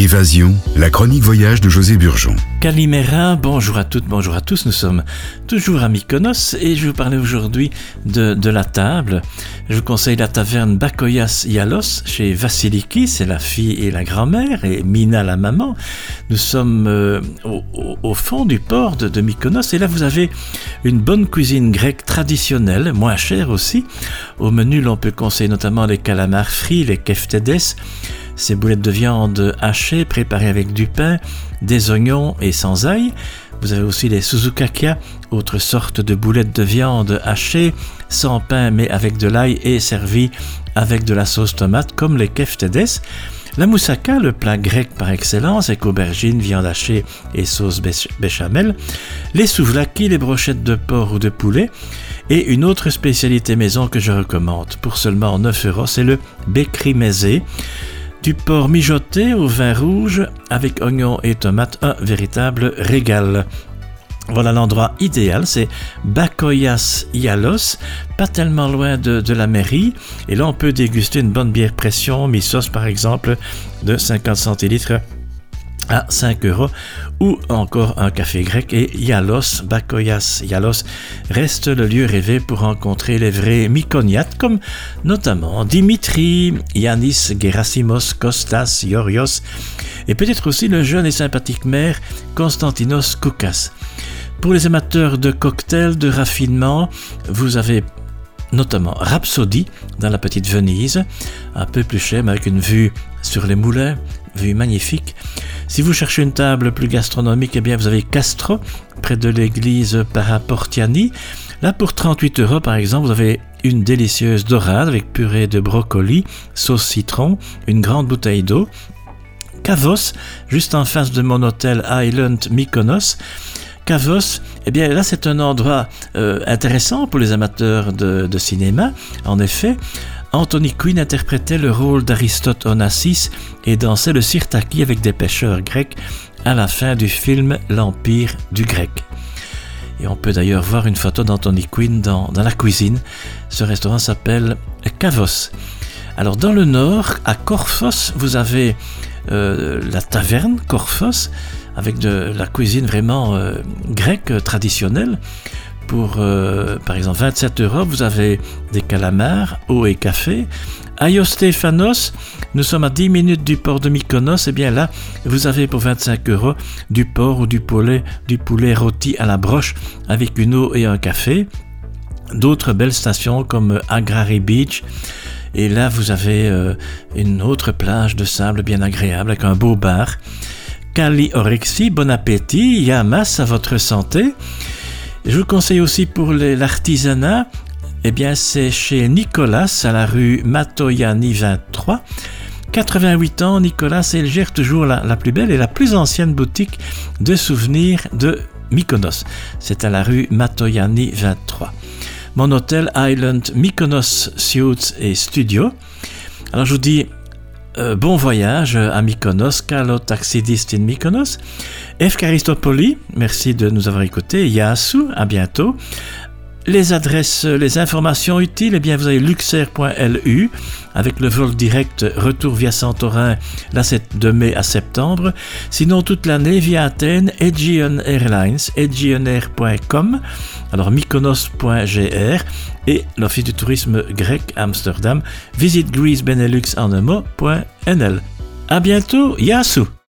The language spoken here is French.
Évasion, la chronique voyage de José Burgeon. Calimera, bonjour à toutes, bonjour à tous. Nous sommes toujours à Mykonos et je vous parler aujourd'hui de, de, la table. Je vous conseille la taverne Bakoyas Yalos chez Vasiliki, c'est la fille et la grand-mère, et Mina la maman. Nous sommes euh, au, au, fond du port de, de, Mykonos et là vous avez une bonne cuisine grecque traditionnelle, moins chère aussi. Au menu, l'on peut conseiller notamment les calamars frits, les keftedes ces boulettes de viande hachées préparées avec du pain, des oignons et sans ail. Vous avez aussi les suzukakia, autre sorte de boulettes de viande hachées, sans pain mais avec de l'ail et servies avec de la sauce tomate comme les keftedes. La moussaka, le plat grec par excellence, avec aubergines, viande hachée et sauce béchamel. Les souvlaki, les brochettes de porc ou de poulet. Et une autre spécialité maison que je recommande pour seulement 9 euros, c'est le bekri du porc mijoté au vin rouge avec oignons et tomates, un véritable régal. Voilà l'endroit idéal, c'est Bakoyas Yalos, pas tellement loin de, la mairie. Et là, on peut déguster une bonne bière pression, mi-sauce par exemple, de 50 centilitres à 5 euros ou encore un café grec et Yalos, Bakoyas Yalos reste le lieu rêvé pour rencontrer les vrais myconiates comme notamment Dimitri, Yanis, Gerasimos, Kostas, Yorios et peut-être aussi le jeune et sympathique maire Konstantinos Koukas. Pour les amateurs de cocktails, de raffinement, vous avez notamment Rhapsody dans la petite Venise, un peu plus cher mais avec une vue sur les moulins, vue magnifique. Si vous cherchez une table plus gastronomique, eh bien vous avez Castro, près de l'église Paraportiani. Là, pour 38 euros, par exemple, vous avez une délicieuse dorade avec purée de brocoli, sauce citron, une grande bouteille d'eau. Kavos, juste en face de mon hôtel Island Mykonos. Kavos, eh bien là c'est un endroit euh, intéressant pour les amateurs de cinéma. En effet, Anthony Quinn interprétait le rôle d'Aristote Onassis et dansait le sirtaki avec des pêcheurs grecs à la fin du film L'Empire du grec. Et on peut d'ailleurs voir une photo d'Anthony Quinn dans, la cuisine. Ce restaurant s'appelle Kavos. Alors dans le nord, à Korfos, vous avez euh, la taverne Korfos avec de la cuisine vraiment euh, grecque traditionnelle. Pour, euh, par exemple, 27 euros, vous avez des calamars, eau et café. À Iostéfanos, nous sommes à 10 minutes du port de Mykonos. Et eh bien là, vous avez pour 25 euros du porc ou du poulet, du poulet rôti à la broche avec une eau et un café. D'autres belles stations comme Agrari Beach. Et là, vous avez euh, une autre plage de sable bien agréable avec un beau bar. Kali Orexi, bon appétit, Yamas à votre santé. Je vous conseille aussi pour l'artisanat, eh bien c'est chez Nicolas à la rue Matoyani 23. 88 ans, Nicolas, et il gère toujours la, plus belle et la plus ancienne boutique de souvenirs de Mykonos. C'est à la rue Matoyani 23. Mon hôtel Island Mykonos Suites et Studio. Alors je vous dis euh, bon voyage à Mykonos, Carlo Taxidist in Mykonos. F. Caristopoli, merci de nous avoir écoutés. Yasu, à bientôt. Les adresses, les informations utiles, eh bien, vous avez luxair.lu avec le vol direct retour via Santorin, là c'est de mai à septembre. Sinon, toute l'année via Athènes, Aegean Airlines, aegeanair.com, alors mykonos.gr et l'Office du tourisme grec Amsterdam, visite. À bientôt, Yasu!